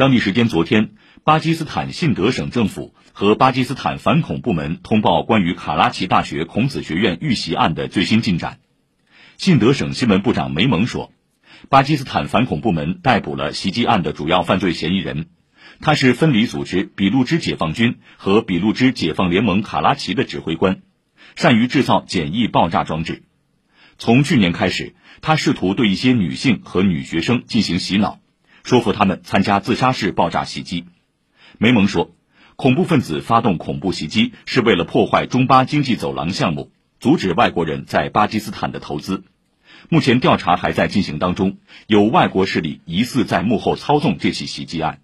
当地时间昨天，巴基斯坦信德省政府和巴基斯坦反恐部门通报关于卡拉奇大学孔子学院遇袭案的最新进展。信德省新闻部长梅蒙说，巴基斯坦反恐部门逮捕了袭击案的主要犯罪嫌疑人，他是分离组织俾路支解放军和俾路支解放联盟卡拉奇的指挥官，善于制造简易爆炸装置。从去年开始，他试图对一些女性和女学生进行洗脑。说服他们参加自杀式爆炸袭击。梅蒙说，恐怖分子发动恐怖袭击是为了破坏中巴经济走廊项目，阻止外国人在巴基斯坦的投资。目前调查还在进行当中，有外国势力疑似在幕后操纵这起袭击案。